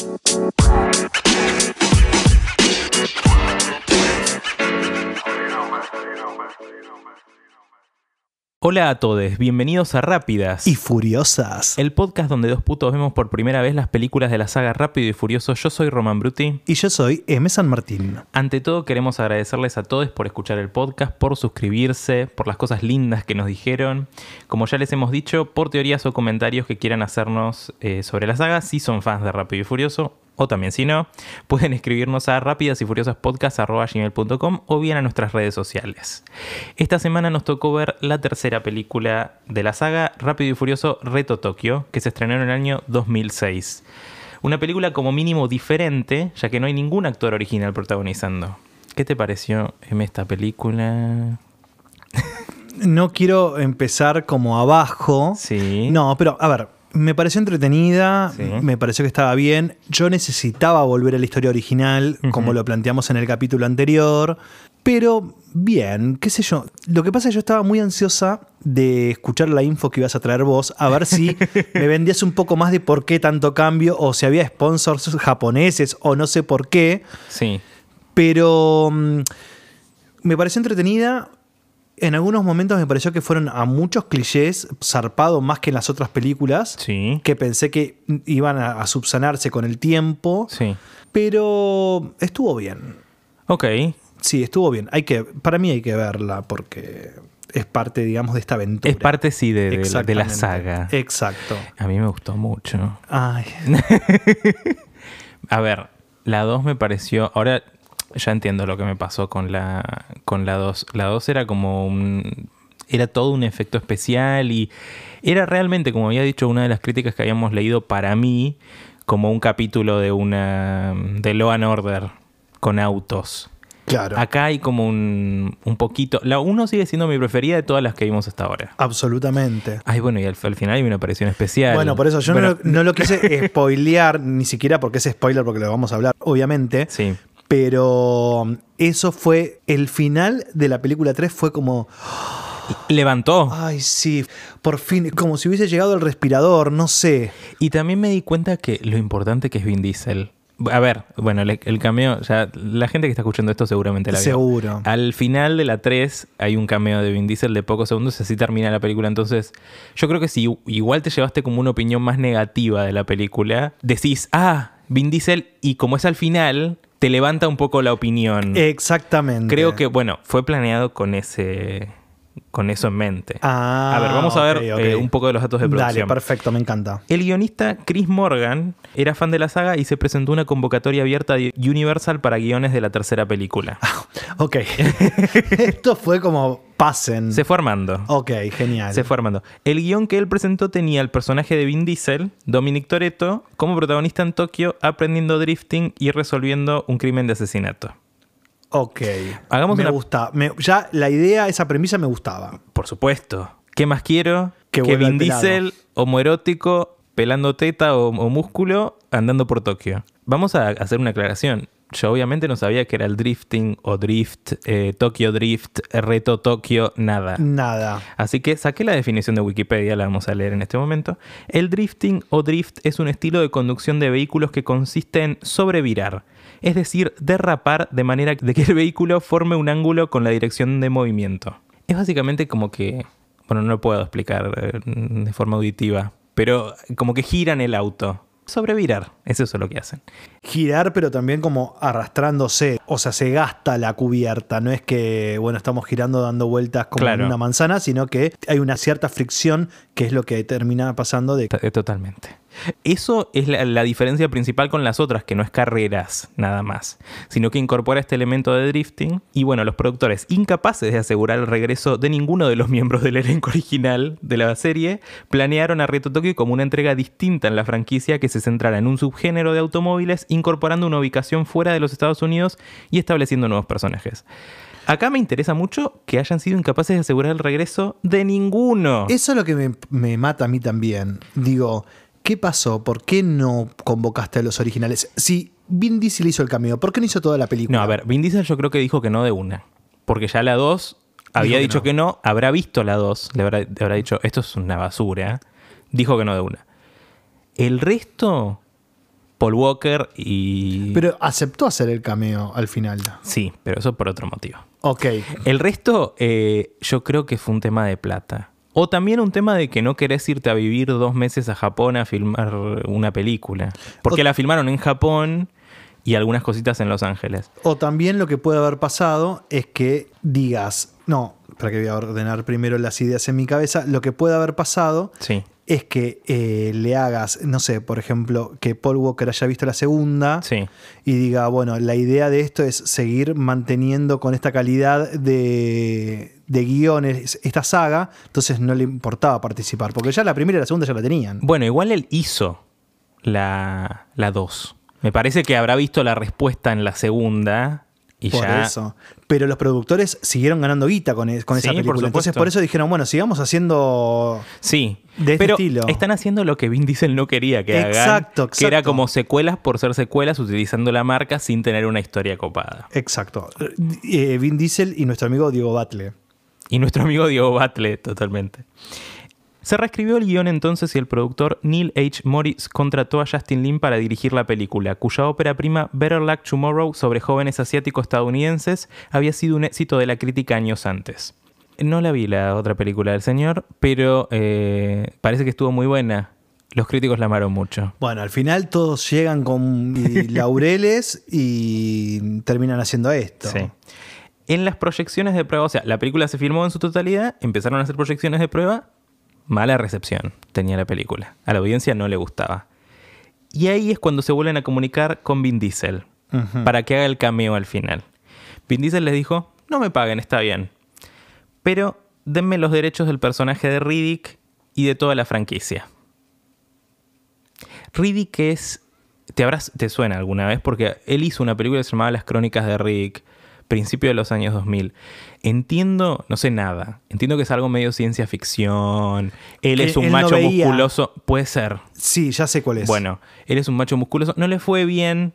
Bye. Hola a todos, bienvenidos a Rápidas. Y Furiosas. El podcast donde dos putos vemos por primera vez las películas de la saga Rápido y Furioso. Yo soy Roman Bruti. Y yo soy M. San Martín. Ante todo queremos agradecerles a todos por escuchar el podcast, por suscribirse, por las cosas lindas que nos dijeron. Como ya les hemos dicho, por teorías o comentarios que quieran hacernos eh, sobre la saga, si son fans de Rápido y Furioso o también si no, pueden escribirnos a rápidas y furiosas gmail.com o bien a nuestras redes sociales. Esta semana nos tocó ver la tercera película de la saga Rápido y Furioso Reto Tokio, que se estrenó en el año 2006. Una película como mínimo diferente, ya que no hay ningún actor original protagonizando. ¿Qué te pareció en esta película? No quiero empezar como abajo. Sí. No, pero a ver, me pareció entretenida, Sí. me pareció que estaba bien. Yo necesitaba volver a la historia original, como lo planteamos en el capítulo anterior. Pero bien, qué sé yo. Lo que pasa es que yo estaba muy ansiosa de escuchar la info que ibas a traer vos, a ver si me vendías un poco más de por qué tanto cambio, o si había sponsors japoneses, o no sé por qué. Sí. Pero mm, me pareció entretenida. En algunos momentos me pareció que fueron a muchos clichés, zarpado más que en las otras películas, Sí. que pensé que iban a, a subsanarse con el tiempo, Sí. pero estuvo bien. Ok. Sí, estuvo bien. Hay que, para mí hay que verla porque es parte, digamos, de esta aventura. Es parte, sí, de, de- de la saga. Exacto. A mí me gustó mucho. Ay, A ver, la 2 me pareció. Ahora ya entiendo lo que me pasó con la con la 2. La 2 era como un. Era todo un efecto especial y era realmente, como había dicho una de las críticas que habíamos leído para mí, como un capítulo de una. de Law and Order con autos. claro. Acá hay como un, un poquito. La 1 sigue siendo mi preferida de todas las que vimos hasta ahora. Absolutamente. Ay, bueno, y al, al final hay una aparición especial. Bueno, por eso yo Bueno, no, lo- no lo quise spoilear, ni siquiera porque es spoiler, porque lo vamos a hablar, obviamente. Sí. Pero um, eso fue el final de la película 3 fue como, Levantó. ay, sí, por fin, como si hubiese llegado el respirador, no sé. Y también me di cuenta que lo importante que es Vin Diesel. A ver, bueno, el, el cameo, ya la gente que está escuchando esto seguramente la vio. Seguro. Al final de la 3 hay un cameo de Vin Diesel de pocos segundos así termina la película. Entonces, yo creo que si igual te llevaste como una opinión más negativa de la película, decís, ah, Vin Diesel, y como es al final, te levanta un poco la opinión. Exactamente. Creo que, bueno, fue planeado con ese con eso en mente. Ah, a ver, vamos a ver eh, un poco de los datos de producción. Dale, perfecto, me encanta. El guionista Chris Morgan era fan de la saga y se presentó una convocatoria abierta de Universal para guiones de la tercera película. Ok. Esto fue como pasen. Se fue armando. Ok, genial. Se fue armando. El guion que él presentó tenía el personaje de Vin Diesel, Dominic Toretto, como protagonista en Tokio, aprendiendo drifting y resolviendo un crimen de asesinato. Ok. Hagamos me una- gusta. Me- ya la idea, esa premisa me gustaba. Por supuesto. ¿Qué más quiero? Que Vin. Diesel, homoerótico, pelando teta o, o músculo, andando por Tokio. Vamos a hacer una aclaración. Yo obviamente no sabía que era el drifting o drift, eh, Tokyo Drift, reto Tokio, nada. Nada. Así que saqué la definición de Wikipedia, la vamos a leer en este momento. El drifting o drift es un estilo de conducción de vehículos que consiste en sobrevirar, es decir, derrapar de manera de que el vehículo forme un ángulo con la dirección de movimiento. Es básicamente como que, bueno, no lo puedo explicar eh, de forma auditiva, pero como que giran el auto. Sobrevirar, es eso lo que hacen. girar, pero también como arrastrándose. O sea, se gasta la cubierta. No es que, bueno, estamos girando dando vueltas como Claro. en una manzana, sino que hay una cierta fricción que es lo que termina pasando de. Totalmente. Eso es la, diferencia principal con las otras, que no es carreras nada más, sino que incorpora este elemento de drifting. Y bueno, los productores, incapaces de asegurar el regreso de ninguno de los miembros del elenco original de la serie, planearon a Reto Tokyo como una entrega distinta en la franquicia que se centrara en un subgénero de automóviles, incorporando una ubicación fuera de los Estados Unidos y estableciendo nuevos personajes. Acá me interesa mucho que hayan sido incapaces de asegurar el regreso de ninguno. Eso es lo que me mata a mí también. Digo, ¿qué pasó? ¿Por qué no convocaste a los originales? Si Vin Diesel hizo el cameo, ¿por qué no hizo toda la película? No, a ver, Vin Diesel yo creo que dijo que no de una. Porque ya la 2 había que dicho no. que no, habrá visto la 2, le habrá, le habrá dicho, esto es una basura. Dijo que no de una. El resto Paul Walker y... Pero aceptó hacer el cameo al final. Sí, pero eso por otro motivo. Ok. El resto, eh, yo creo que fue un tema de plata. O también un tema de que no querés irte a vivir dos meses a Japón a filmar una película. Porque O- la filmaron en Japón y algunas cositas en Los Ángeles. O también lo que puede haber pasado es que digas, no, para que voy a ordenar primero las ideas en mi cabeza, lo que puede haber pasado Sí, es que eh, le hagas, no sé, por ejemplo, que Paul Walker haya visto la segunda sí. y diga, bueno, la idea de esto es seguir manteniendo con esta calidad de, de guiones esta saga, entonces no le importaba participar, porque ya la primera y la segunda ya la tenían. Bueno, igual él hizo la 2. Me parece que habrá visto la respuesta en la segunda y por ya... eso. Pero los productores siguieron ganando guita con, es- con Sí, esa por película. Entonces supuesto. por eso dijeron, bueno, sigamos haciendo... Sí, de este pero estilo. están haciendo lo que Vin Diesel no quería que hagan, Exacto, que era exacto. como secuelas por ser secuelas utilizando la marca sin tener una historia copada. Exacto. Eh, Vin Diesel y nuestro amigo Diego Batle. Y nuestro amigo Diego Batle, totalmente. Se reescribió el guion entonces y el productor Neil H. Morris contrató a Justin Lin para dirigir la película, cuya ópera prima Better Luck Tomorrow sobre jóvenes asiáticos estadounidenses había sido un éxito de la crítica años antes. No la vi la otra película del señor, pero eh, parece que estuvo muy buena. Los críticos la amaron mucho. Bueno, al final todos llegan con laureles y terminan haciendo esto. Sí. En las proyecciones de prueba, o sea, la película se filmó en su totalidad, empezaron a hacer proyecciones de prueba, mala recepción tenía la película. A la audiencia no le gustaba. Y ahí es cuando se vuelven a comunicar con Vin Diesel para que haga el cameo al final. Vin Diesel les dijo, no me paguen, está bien. Pero denme los derechos del personaje de Riddick y de toda la franquicia. Riddick es... Te, habrás, te suena alguna vez porque él hizo una película que se llamaba Las Crónicas de Riddick, principio de los años 2000. Entiendo, no sé nada, entiendo que es algo medio ciencia ficción. Él es un él macho musculoso, puede ser. Sí, ya sé cuál es. Bueno, él es un macho musculoso. No le fue bien.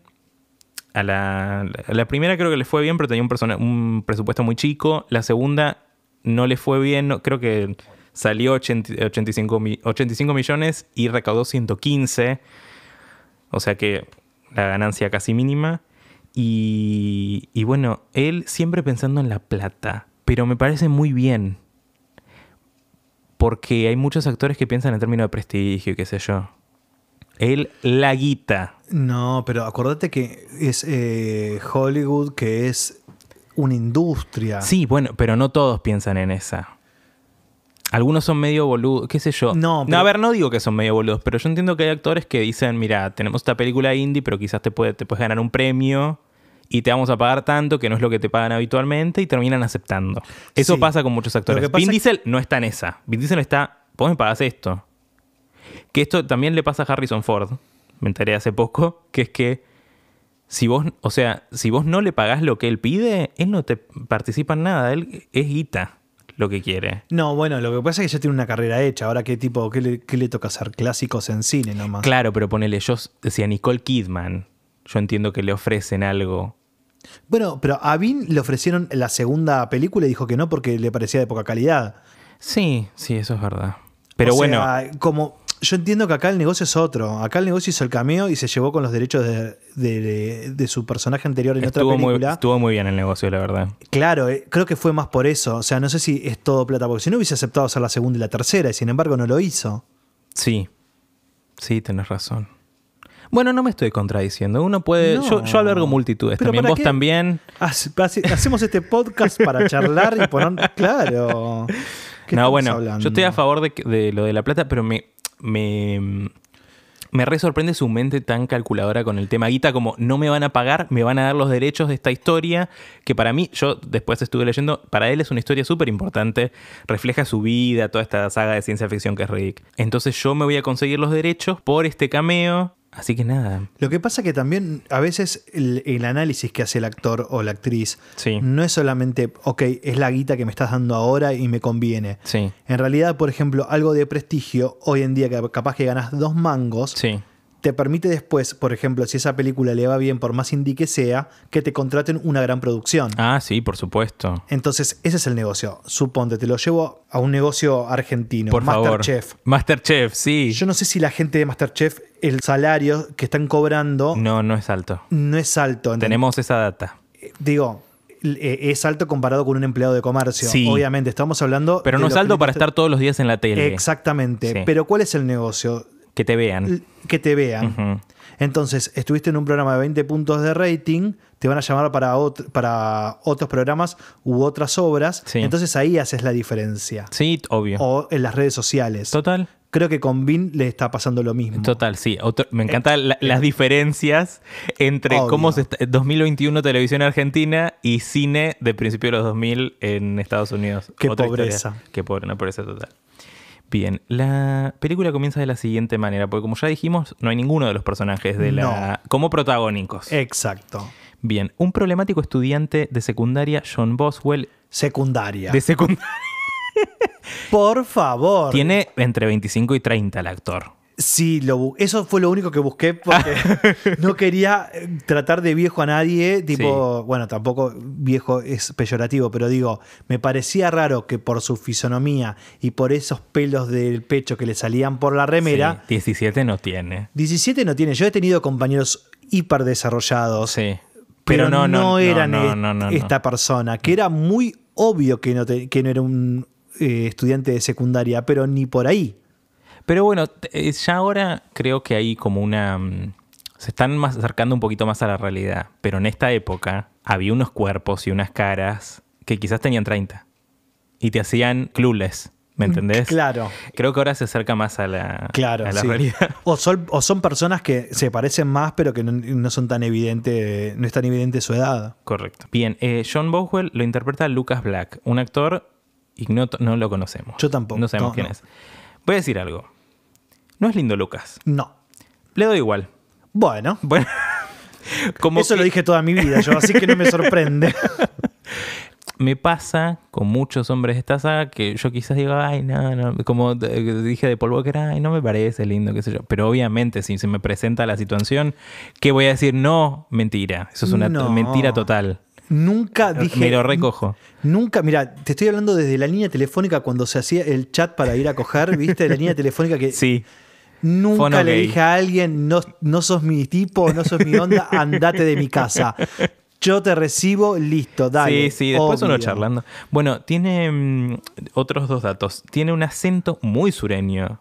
A la, a la primera creo que le fue bien, pero tenía un, persona- un presupuesto muy chico. La segunda no le fue bien. no- creo que salió 80 85, mi- 85 millones y recaudó 115. O sea que la ganancia casi mínima. Y, y bueno, él siempre pensando en la plata. Pero me parece muy bien. Porque hay muchos actores que piensan en términos de prestigio y qué sé yo. Él, la guita. No, pero acordate que es eh, Hollywood, que es una industria. Sí, bueno, pero no todos piensan en esa. Algunos son medio boludos, qué sé yo. No, pero- a ver, no digo que son medio boludos, pero yo entiendo que hay actores que dicen, mira, tenemos esta película indie, pero quizás te, puede, te puedes ganar un premio y te vamos a pagar tanto que no es lo que te pagan habitualmente y terminan aceptando. Eso Sí. pasa con muchos actores. Vin es- Diesel no está en esa. Vin Diesel está, vos me pagás esto. Que esto también le pasa a Harrison Ford, me enteré hace poco, que es que si vos, o sea, si vos no le pagás lo que él pide, él no te participa en nada, él es guita lo que quiere. No, bueno, lo que pasa es que ya tiene una carrera hecha. Ahora, ¿qué tipo, qué le, qué le toca hacer? Clásicos en cine nomás. Claro, pero ponele, yo decía Nicole Kidman, yo entiendo que le ofrecen algo. Bueno, pero a Vin le ofrecieron la segunda película y dijo que no porque le parecía de poca calidad. Sí, sí, eso es verdad. Pero O bueno, sea, como yo entiendo que acá el negocio es otro. Acá el negocio hizo el cameo y se llevó con los derechos de, de- de su personaje anterior en estuvo otra muy, película. estuvo muy bien el negocio, la verdad. Claro, eh, creo que fue más por eso. O sea, no sé si es todo plata, porque si no hubiese aceptado hacer la segunda y la tercera, y sin embargo no lo hizo. Sí, sí, tenés razón. Bueno, no me estoy contradiciendo. Uno puede. No. Yo, yo albergo multitudes. Pero También ¿para vos qué? también. Hace- hace- Hacemos este podcast para charlar y poner. Claro. ¿Qué No, bueno, hablando? yo estoy a favor de, de lo de la plata, pero me, me, me re sorprende su mente tan calculadora con el tema guita, como no me van a pagar, me van a dar los derechos de esta historia, que para mí, yo después estuve leyendo, para él es una historia súper importante, refleja su vida, toda esta saga de ciencia ficción que es Rick. Entonces yo me voy a conseguir los derechos por este cameo, así que nada, Lo que pasa que también a veces el, el análisis que hace el actor o la actriz sí, no es solamente, ok, es la guita que me estás dando ahora y me conviene. sí, En realidad, por ejemplo, algo de prestigio, hoy en día que capaz que ganas dos mangos, sí. Te permite después, por ejemplo, si esa película le va bien, por más indie que sea, que te contraten una gran producción. Ah, sí, por supuesto. Entonces, ese es el negocio. Suponte, te lo llevo a un negocio argentino. Por favor. Masterchef. Masterchef, sí. Yo no sé si la gente de Masterchef, el salario que están cobrando No, no es alto. no es alto. ¿entendés? Tenemos esa data. Digo, eh, es alto comparado con un empleado de comercio. Sí. Obviamente, estamos hablando. Pero no es alto para estar todos los días en la tele. Exactamente. Sí. Pero ¿cuál es el negocio? Que te vean. Que te vean. Entonces, estuviste en un programa de 20 puntos de rating, te van a llamar para, para otros programas u otras obras. Sí. Entonces ahí haces la diferencia. Sí, obvio. O en las redes sociales. Total. Creo que con Vin le está pasando lo mismo. Total, sí. Otro- me encantan la- las diferencias entre Obvio. cómo se está- 2021 televisión argentina y cine de principio de los 2000 en Estados Unidos. Qué Otra pobreza. historia. Qué pobre, una pobreza total. Bien, la película comienza de la siguiente manera, porque como ya dijimos, no hay ninguno de los personajes de la como protagónicos. Exacto. Bien, un problemático estudiante de secundaria, John Boswell, Secundaria. de secundaria, Por favor. tiene entre 25 y 30 el actor. Sí, lo eso fue lo único que busqué porque no quería eh, tratar de viejo a nadie. Tipo, bueno, tampoco viejo es peyorativo, pero digo, me parecía raro que por su fisonomía y por esos pelos del pecho que le salían por la remera, Sí, 17 no tiene. 17 no tiene. Yo he tenido compañeros hiper desarrollados, Sí. pero, no, no eran no, e- no, no, no. esta persona, que era muy obvio que no, te- que no era un eh, estudiante de secundaria, pero ni por ahí. Pero bueno, eh, ya ahora creo que hay como una... mm, Se están más acercando un poquito más a la realidad. Pero en esta época había unos cuerpos y unas caras que quizás tenían 30. Y te hacían clueless, ¿me entendés? Claro. Creo que ahora se acerca más a la, Claro, a la sí. realidad. O son, o son personas que se parecen más, pero que no, no son tan evidente, no es tan evidente su edad. Correcto. Bien, eh, John Boswell lo interpreta Lucas Black, un actor ignoto, no lo conocemos. Yo tampoco, No sabemos no, quién no. es. Voy a decir algo. No es lindo Lucas. No. Le doy igual. Bueno, Bueno, como eso que- lo dije toda mi vida yo, así que no me sorprende. me pasa con muchos hombres de esta saga que yo quizás digo, ay, no, no, como dije de Paul Walker, ay, no me parece lindo, qué sé yo. Pero obviamente, si se me presenta la situación, ¿qué voy a decir? No, mentira. Eso es una No. mentira total. Nunca dije. me lo recojo. Nunca, mira, te estoy hablando desde la línea telefónica cuando se hacía el chat para ir a coger, ¿viste? La línea telefónica que Sí. Nunca Fono le gay. dije a alguien, no, no sos mi tipo, no sos mi onda, andate de mi casa. Yo te recibo, listo, dale. sí, sí, después uno charlando. Bueno, tiene mm, otros dos datos. Tiene un acento muy sureño,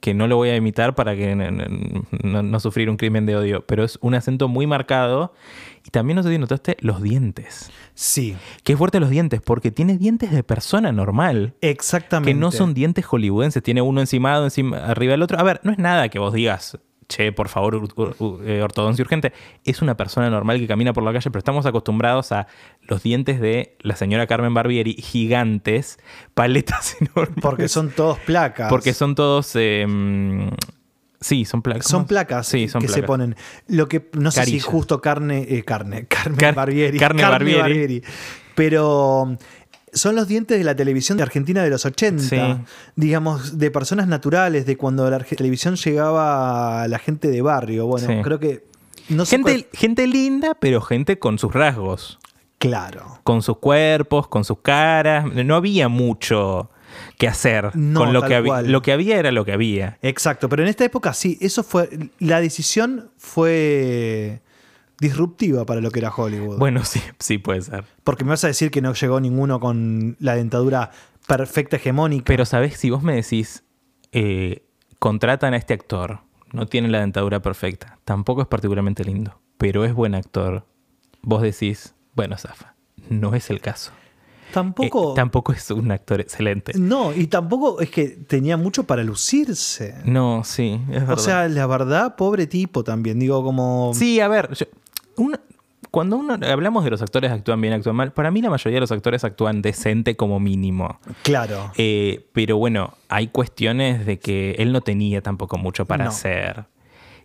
que no lo voy a imitar para que no, no- no- no sufrir un crimen de odio, pero es un acento muy marcado. Y también no sé si notaste los dientes. Sí, Qué fuerte los dientes, porque tiene dientes de persona normal. exactamente. Que no son dientes hollywoodenses, tiene uno encimado, encima, arriba del otro. A ver, no es nada que vos digas, che, por favor, eh, ortodoncia urgente. Es una persona normal que camina por la calle, pero estamos acostumbrados a los dientes de la señora Carmen Barbieri, gigantes, paletas enormes. Porque son todos placas. Porque son todos. eh, mm, sí, son placas. Son placas Sí, son que se placas. ponen. Lo que no sé si justo carne, eh, carne, Carmen Car- Barbieri. carne Barbieri. Pero son los dientes de la televisión de Argentina de los 80. Sí. Digamos, de personas naturales, de cuando la televisión llegaba a la gente de barrio. Bueno, Sí. creo que. No sé Gente, cuál- gente linda, pero gente con sus rasgos. Claro. con sus cuerpos, con sus caras. No había mucho que hacer No, con lo que había. Lo que había era lo que había. Exacto, pero en esta época sí, eso fue. La decisión fue disruptiva para lo que era Hollywood. Bueno, sí, sí puede ser. Porque me vas a decir que no llegó ninguno con la dentadura perfecta hegemónica. Pero, ¿sabes? Si vos me decís, eh, contratan a este actor, no tiene la dentadura perfecta, tampoco es particularmente lindo, pero es buen actor, vos decís, bueno, Zafa, no es el caso. tampoco. Eh, tampoco es un actor excelente. no, y tampoco es que tenía mucho para lucirse. No, sí, es verdad. O sea, la verdad, pobre tipo también. Digo, como. Sí, a ver, yo- una- cuando uno hablamos de los actores actúan bien, actúan mal, para mí la mayoría de los actores actúan decente como mínimo. Claro. Eh, pero bueno, hay cuestiones de que él no tenía tampoco mucho para No. hacer.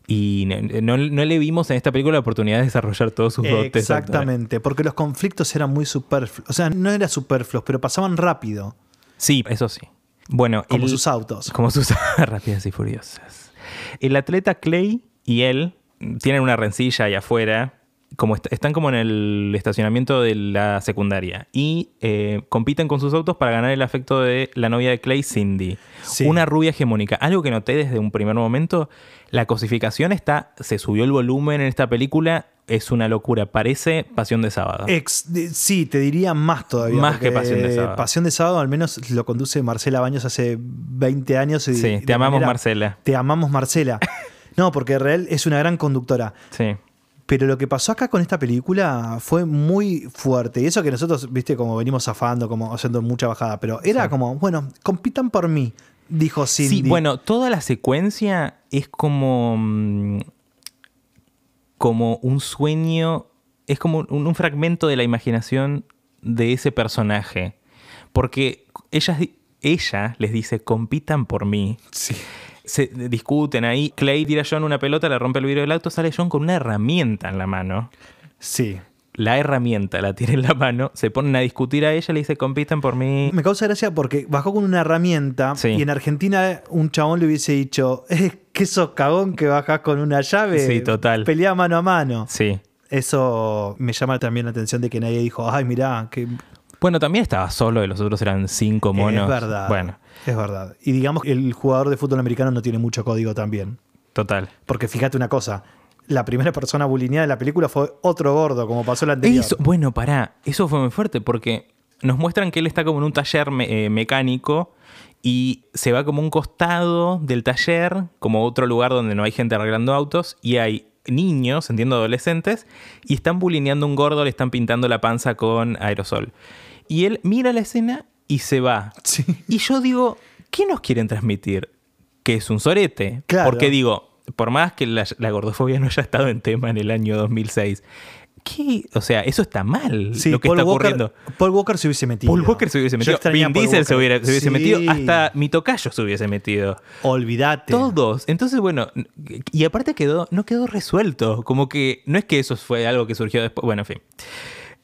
Y no, no- no le vimos en esta película la oportunidad de desarrollar todos sus dotes. Exactamente, porque los conflictos eran muy superfluos. O sea, no eran superfluos, pero pasaban rápido, Sí, eso sí. Bueno, como el- sus autos. Como sus rápidas y furiosas. El atleta Clay y él tienen una rencilla ahí afuera. Como est- están como en el estacionamiento de la secundaria y eh, compiten con sus autos para ganar el afecto de la novia de Clay, Cindy. Sí. Una rubia hegemónica. Algo que noté desde un primer momento, la cosificación está, se subió el volumen en esta película, es una locura, parece Pasión de Sábado. Ex- sí, te diría más todavía. Más que Pasión de Sábado. Pasión de Sábado al menos lo conduce Marcela Baños hace 20 años. y sí, te amamos manera- Marcela. Te amamos Marcela. No, porque real es una gran conductora. Sí. Pero lo que pasó acá con esta película fue muy fuerte. Y eso que nosotros, viste, como venimos zafando, como haciendo mucha bajada. Pero era como, bueno, compitan por mí, dijo Cindy. Sí, bueno, toda la secuencia es como. mm, como un sueño. Es como un, un fragmento de la imaginación de ese personaje. Porque ellas, ella les dice: compitan por mí. Sí. Se discuten ahí. Clay tira a John una pelota, le rompe el vidrio del auto, sale John con una herramienta en la mano. Sí. La herramienta la tiene en la mano, se ponen a discutir a ella, le dice: compitan por mí. Me causa gracia porque bajó con una herramienta Sí. y en Argentina un chabón le hubiese dicho, eh, que sos cagón que bajás con una llave. Sí, total. Pelea mano a mano. Sí. Eso me llama también la atención de que nadie dijo, ay, mirá, que Bueno, también estaba solo y los otros eran cinco monos. es verdad. Bueno, Es verdad. Y digamos que el jugador de fútbol americano no tiene mucho código también. total. Porque fíjate una cosa, la primera persona bulineada de la película fue otro gordo, como pasó la anterior. Eso, bueno, pará, eso fue muy fuerte porque nos muestran que él está como en un taller me- eh, mecánico y se va como un costado del taller, como otro lugar donde no hay gente arreglando autos y hay niños, entiendo adolescentes, y están bulineando a un gordo, le están pintando la panza con aerosol. Y él mira la escena y se va. Sí. Y yo digo, ¿qué nos quieren transmitir? Que es un sorete. Claro. Porque digo, por más que la, la gordofobia no haya estado en tema en el año 2006, ¿qué? O sea, eso está mal Sí, lo que Paul está Walker, ocurriendo. Paul Walker se hubiese metido. Paul Walker se hubiese metido, Vin Diesel se hubiera- se hubiese Sí. metido, hasta mi tocayo se hubiese metido. Olvídate. Todos. Entonces, bueno, y aparte quedó, no quedó resuelto. Como que no es que eso fue algo que surgió después. Bueno, en fin.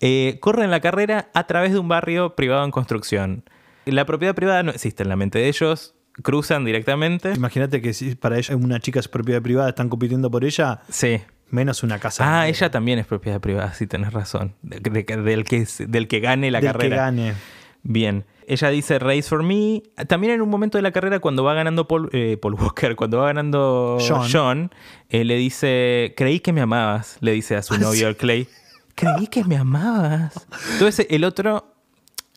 Eh, corren la carrera a través de un barrio privado en construcción. La propiedad privada no existe en la mente de ellos. Cruzan directamente. Imagínate que si para ella una chica es propiedad privada, están compitiendo por ella, Sí. menos una casa. Ah, ella también es propiedad privada, sí, tenés razón. De- de- del, que, del que gane la del carrera. que gane. Bien. Ella dice Race for Me. También en un momento de la carrera, cuando va ganando Paul, eh, Paul Walker, cuando va ganando John. John, eh, le dice, creí que me amabas, le dice a su Ah, novio. Clay. Creí que me amabas. Entonces el otro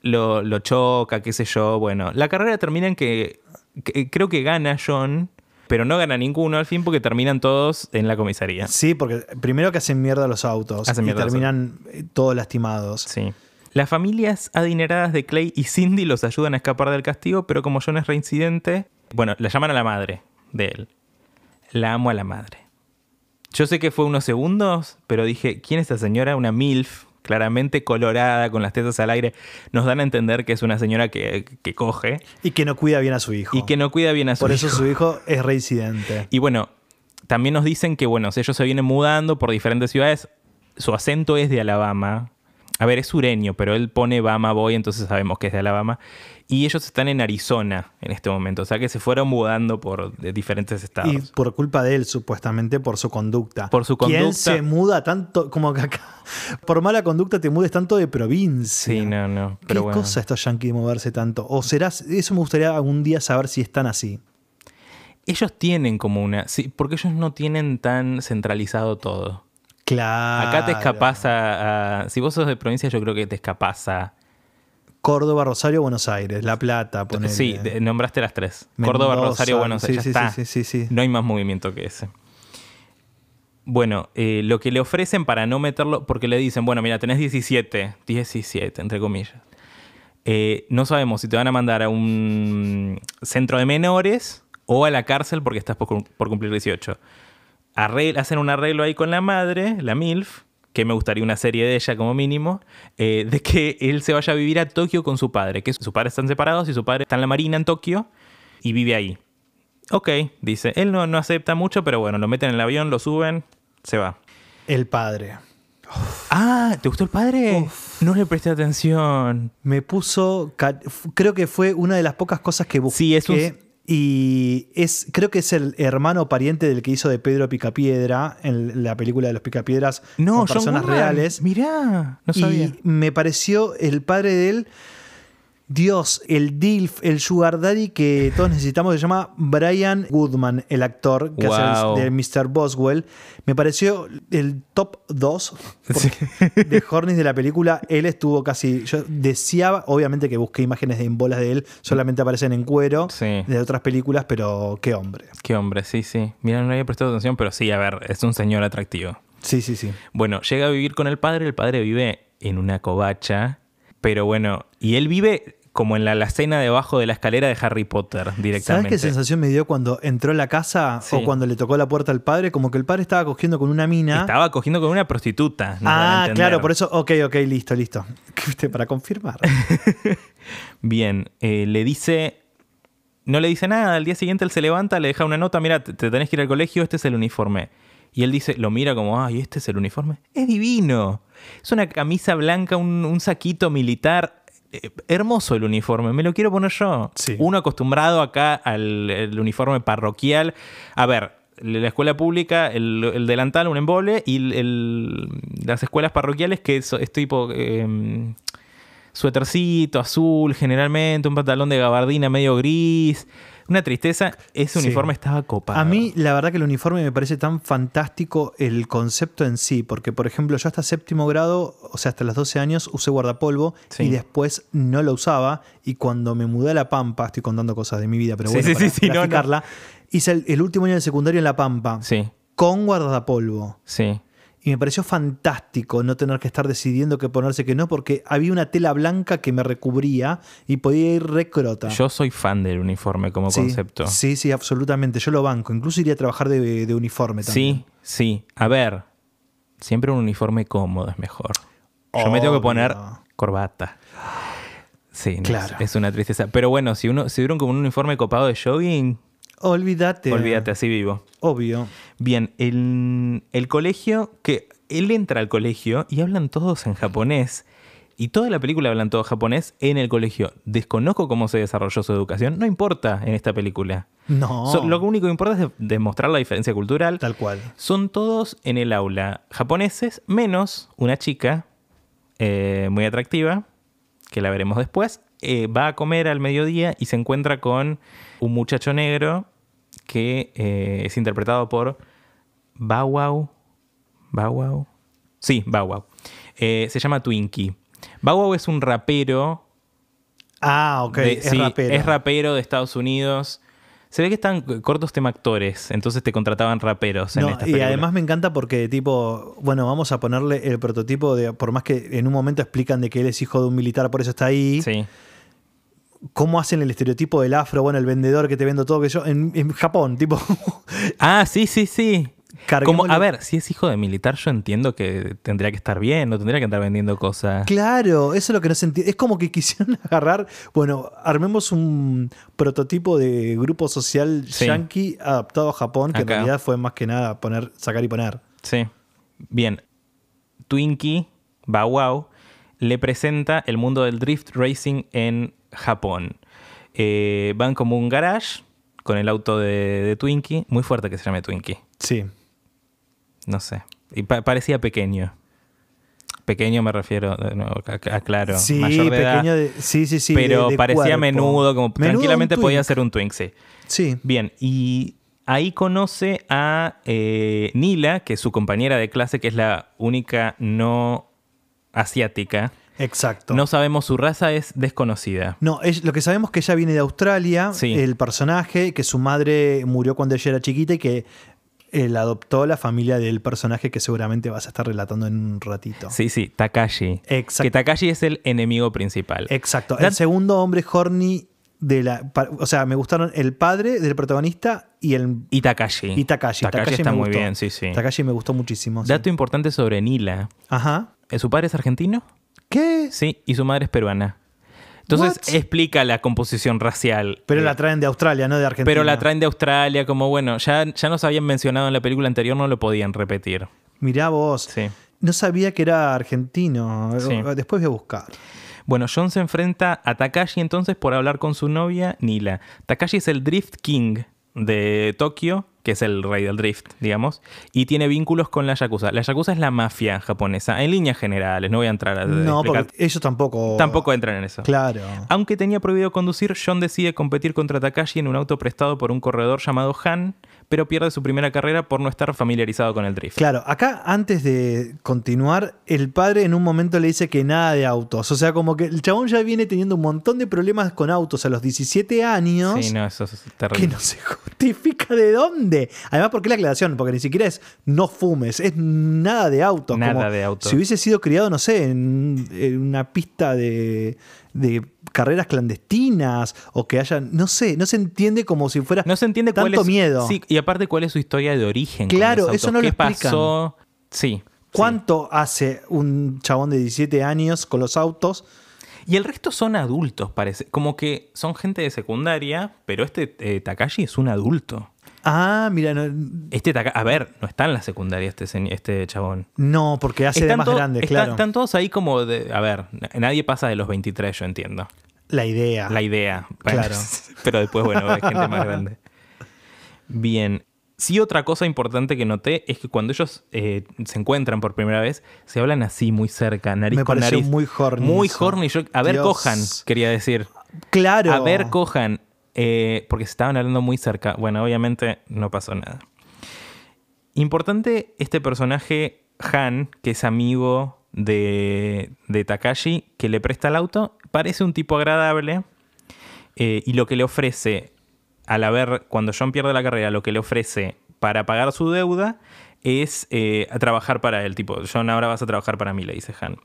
lo, lo choca, qué sé yo. Bueno, la carrera termina en que, que- creo que gana John, pero no gana ninguno al fin porque terminan todos en la comisaría. Sí, porque primero que hacen mierda los autos Hacen y mierda terminan eh, todos lastimados. Sí. Las familias adineradas de Clay y Cindy los ayudan a escapar del castigo, pero como John es reincidente, bueno, la llaman a la madre de él. La amo a la madre. Yo sé que fue unos segundos, pero dije, ¿quién es esta señora? Una MILF, claramente colorada, con las tetas al aire. Nos dan a entender que es una señora que, que coge Y que no cuida bien a su hijo. y que no cuida bien a su Por eso hijo. su hijo es reincidente. Y bueno, también nos dicen que, bueno, ellos se vienen mudando por diferentes ciudades, su acento es de Alabama. A ver, es sureño, pero él pone Bama Boy, entonces sabemos que es de Alabama. Y ellos están en Arizona en este momento, o sea que se fueron mudando por de diferentes Y estados. por culpa de él, supuestamente, por su conducta. Por su ¿Quién conducta. se muda tanto como que acá? Por mala conducta te mudes tanto de provincia. Sí, no, no. ¿Qué bueno. cosa estos yankees de moverse tanto? O será, eso me gustaría algún día saber si están así. Ellos tienen como una. Sí, porque ellos no tienen tan centralizado todo. Claro. Acá te escapás a, a- Si vos sos de provincia, yo creo que te escapás a. Córdoba, Rosario, Buenos Aires, La Plata, ponele. Sí, nombraste las tres. Córdoba, Rosario, Buenos Aires. sí, ya está. sí, sí, sí. No hay más movimiento que ese. Bueno, eh, lo que le ofrecen para no meterlo, porque le dicen, bueno, mira, tenés 17, 17, entre comillas. Eh, no sabemos si te van a mandar a un centro de menores o a la cárcel porque estás por cumplir 18. Arregl- hacen un arreglo ahí con la madre, la MILF, que me gustaría una serie de ella como mínimo, eh, de que él se vaya a vivir a Tokio con su padre, que sus padres están separados y su padre está en la marina en Tokio y vive ahí. Ok, dice. Él no, no acepta mucho, pero bueno, lo meten en el avión, lo suben, se va. El padre. Ah, ¿te gustó el padre? No le presté atención. Me puso. Creo que fue una de las pocas cosas que busqué Sí, es un- Y es, creo que es el hermano pariente del que hizo de Pedro Picapiedra en la película de los Picapiedras No, con John personas Goodman. reales. Mirá, no sabía. Y me pareció el padre de él, Dios, el DILF, el Sugar Daddy que todos necesitamos, se llama Brian Goodman, el actor que Wow. hace el- de Mr. Boswell. Me pareció el top 2 Sí. de Hornis de la película. Él estuvo casi. Yo deseaba, obviamente que busqué imágenes de en bolas de él, solamente aparecen en cuero Sí. de otras películas, pero qué hombre. Qué hombre, sí, sí. Mira, no había prestado atención, pero sí, a ver, es un señor atractivo. Sí, sí, sí. Bueno, llega a vivir con el padre, el padre vive en una covacha, pero bueno, y él vive como en la alacena debajo de la escalera de Harry Potter ¿Sabes directamente. qué sensación me dio cuando entró a la casa Sí. o cuando le tocó la puerta al padre? Como que el padre estaba cogiendo con una mina. Estaba cogiendo con una prostituta. ah, claro, por eso, ok, ok, listo, listo. ¿Viste? Para confirmar. Bien, eh, le dice. No le dice nada. Al día siguiente él se levanta, le deja una nota. Mira, te tenés que ir al colegio, este es el uniforme. Y él dice, lo mira como, ay, este es el uniforme. Es divino. Es una camisa blanca, un, un saquito militar. Eh, hermoso el uniforme, me lo quiero poner yo. Sí. Uno acostumbrado acá al el uniforme parroquial. A ver, la escuela pública, el, el delantal, un embole, y el- el- las escuelas parroquiales que es, es tipo... eh, suétercito azul generalmente, un pantalón de gabardina medio gris. Una tristeza. Ese Sí. uniforme estaba copado. A mí, la verdad que el uniforme me parece tan fantástico el concepto en sí, porque, por ejemplo, yo hasta séptimo grado, o sea, hasta los 12 años, usé guardapolvo Sí. y después no lo usaba. Y cuando me mudé a La Pampa, estoy contando cosas de mi vida, pero bueno, sí, para sí, sí, no, no. hice el, el último año de secundario en La Pampa Sí, con guardapolvo. sí. Y me pareció fantástico no tener que estar decidiendo qué ponerse que no, porque había una tela blanca que me recubría y podía ir recrota. Yo soy fan del uniforme como sí, concepto. Sí, sí, absolutamente. Yo lo banco. Incluso iría a trabajar de, de uniforme también. Sí, sí. A ver, siempre un uniforme cómodo es mejor. Yo me tengo que poner corbata. Sí, no, Claro. es, es una tristeza. Pero bueno, si uno si vieron como un uniforme copado de jogging, Olvídate. olvídate, así vivo. Obvio. Bien, el, el colegio, que él entra al colegio y hablan todos en japonés. Y toda la película hablan todo japonés en el colegio. Desconozco cómo se desarrolló su educación. No importa en esta película. No. So- lo único que importa es de- demostrar la diferencia cultural. Tal cual. Son todos en el aula japoneses, menos una chica eh, muy atractiva, que la veremos después. eh, va a comer al mediodía y se encuentra con un muchacho negro que eh, es interpretado por. Bow Wow. Sí, Wow. Eh, se llama Twinkie. Wow es un rapero Ah, ok. de- es sí, rapero. es rapero de Estados Unidos. Se ve que están cortos tema actores, entonces te contrataban raperos en No, esta y además me encanta porque, tipo, bueno, vamos a ponerle el prototipo de, por más que en un momento explican de que él es hijo de un militar, por eso está ahí. Sí. ¿Cómo hacen el estereotipo del afro? Bueno, el vendedor que te vendo todo que yo. En, en Japón, tipo. Ah, sí, sí, sí. Como, a ver, si es hijo de militar, yo entiendo que tendría que estar bien, no tendría que andar vendiendo cosas. Claro, eso es lo que no se entiende. Es como que quisieron agarrar, bueno, armemos un prototipo de grupo social Sí. yankee adaptado a Japón, que Acá. en realidad fue más que nada poner, sacar y poner. Sí. Bien. Twinkie, Bow Wow, le presenta el mundo del drift racing en Japón. Eh, van como un garage con el auto de, de Twinkie. Muy fuerte que se llame Twinkie. Sí. No sé. Y pa- parecía pequeño. Pequeño me refiero, a- aclaro. sí, mayor de edad. pequeño de, sí, sí, sí. pero de- parecía cuerpo. menudo, como Menudo tranquilamente podía ser un twink, sí. Sí. Bien, y ahí conoce a eh, Nila, que es su compañera de clase, que es la única no asiática. Exacto. No sabemos su raza, es desconocida. No, es, lo que sabemos es que ella viene de Australia, Sí. el personaje, que su madre murió cuando ella era chiquita y que él adoptó la familia del personaje que seguramente vas a estar relatando en un ratito. Sí, sí, Takashi. Exacto. Que Takashi es el enemigo principal. Exacto. El segundo hombre horny de la. O sea, me gustaron el padre del protagonista y el. Y Takashi. Y Takashi. Takashi está me muy gustó. bien, sí, sí. Takashi me gustó muchísimo. sí. Dato importante sobre Nila. Ajá. ¿Su padre es argentino? ¿Qué? Sí, y su madre es peruana. Entonces What? explica la composición racial. Pero Eh, la traen de Australia, no de Argentina. pero la traen de Australia, como bueno, ya, ya nos habían mencionado en la película anterior, no lo podían repetir. Mirá vos. Sí. No sabía que era argentino. Sí. Después voy a buscar. Bueno, John se enfrenta a Takashi entonces por hablar con su novia Nila. Takashi es el Drift King de Tokio, que es el rey del drift, digamos, y tiene vínculos con la Yakuza. La Yakuza es la mafia japonesa, en líneas generales, no voy a entrar a No, explicar. porque ellos tampoco. Tampoco entran en eso. Claro. Aunque tenía prohibido conducir, John decide competir contra Takashi en un auto prestado por un corredor llamado Han, pero pierde su primera carrera por no estar familiarizado con el drift. Claro, acá antes de continuar, el padre en un momento le dice que nada de autos. O sea, como que el chabón ya viene teniendo un montón de problemas con autos a los 17 años. Sí, no, eso es Que terrible. no se justifica de dónde. Además, ¿por qué la aclaración? Porque ni siquiera es no fumes, es nada de auto. Nada como de auto. Si hubiese sido criado, no sé, en, en una pista de, de carreras clandestinas o que haya, no sé, no se entiende como si fuera No se entiende cuál tanto es. miedo. Sí, y aparte, cuál es su historia de origen. Claro, eso no lo ¿Qué explican. pasó? Sí. ¿Cuánto hace un chabón de 17 años con los autos? Y el resto son adultos, parece. Como que son gente de secundaria, pero este eh, Takashi es un adulto. Ah, mira, no, Este a ver, no está en la secundaria este, este chabón. no, porque hace de más grande, claro. Están todos ahí como de. A ver, nadie pasa de los 23, yo entiendo. La idea. La idea. Bueno, Claro. Pero después, bueno, hay gente más grande. Bien. Sí, otra cosa importante que noté es que cuando ellos eh, se encuentran por primera vez, se hablan así, muy cerca, nariz Me con nariz. muy horny Muy eso. horny. Yo- a ver, Dios. cojan, quería decir. Claro. A ver, cojan. eh, porque se estaban hablando muy cerca. Bueno, obviamente no pasó nada. Importante este personaje Han, que es amigo de, Takashi, que le presta el auto. Parece un tipo agradable. eh, y lo que le ofrece, al haber, cuando John pierde la carrera, lo que le ofrece para pagar su deuda es eh, trabajar para él. Tipo, John, ahora vas a trabajar para mí, le dice Han.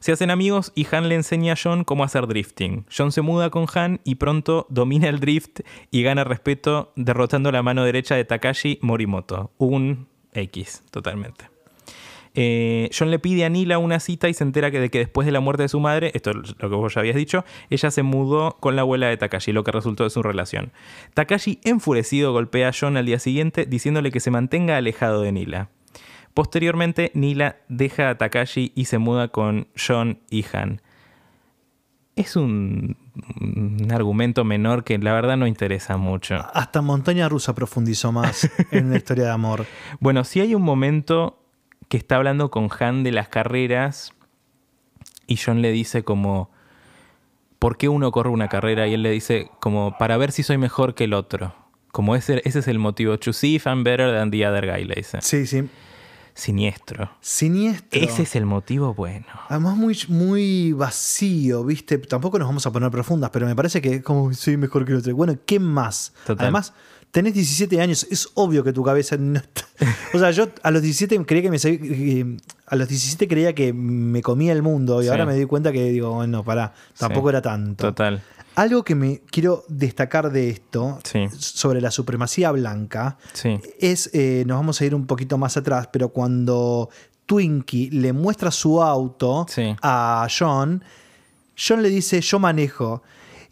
Se hacen amigos y Han le enseña a John cómo hacer drifting. John se muda con Han y pronto domina el drift y gana respeto derrotando la mano derecha de Takashi Morimoto. Un X, totalmente. Eh, John le pide a Nila una cita y se entera que de que después de la muerte de su madre, esto es lo que vos ya habías dicho, ella se mudó con la abuela de Takashi, lo que resultó de su relación. Takashi, enfurecido, golpea a John al día siguiente diciéndole que se mantenga alejado de Nila. Posteriormente, Nila deja a Takashi y se muda con John y Han. Es un, un argumento menor que la verdad no interesa mucho. Hasta Montaña Rusa profundizó más en una historia de amor. Bueno, sí hay un momento que está hablando con Han de las carreras y John le dice como, ¿por qué uno corre una carrera? Y él le dice como, para ver si soy mejor que el otro. Como ese, ese es el motivo. To see if I'm better than the other guy, le dice. Sí, sí. Siniestro. Siniestro. Ese es el motivo bueno. Además, muy, muy vacío, ¿viste? Tampoco nos vamos a poner profundas, pero me parece que como soy mejor que el otro. Bueno, ¿qué más? Total. Además, tenés 17 años, es obvio que tu cabeza no está. O sea, yo a los 17 creía que me que- a los 17 creía que me comía el mundo y Sí. ahora me di cuenta que digo, bueno, pará, tampoco Sí. era tanto. Total. Algo que me quiero destacar de esto, Sí. sobre la supremacía blanca, Sí. es, eh, nos vamos a ir un poquito más atrás, pero cuando Twinkie le muestra su auto a John, John le dice, yo manejo.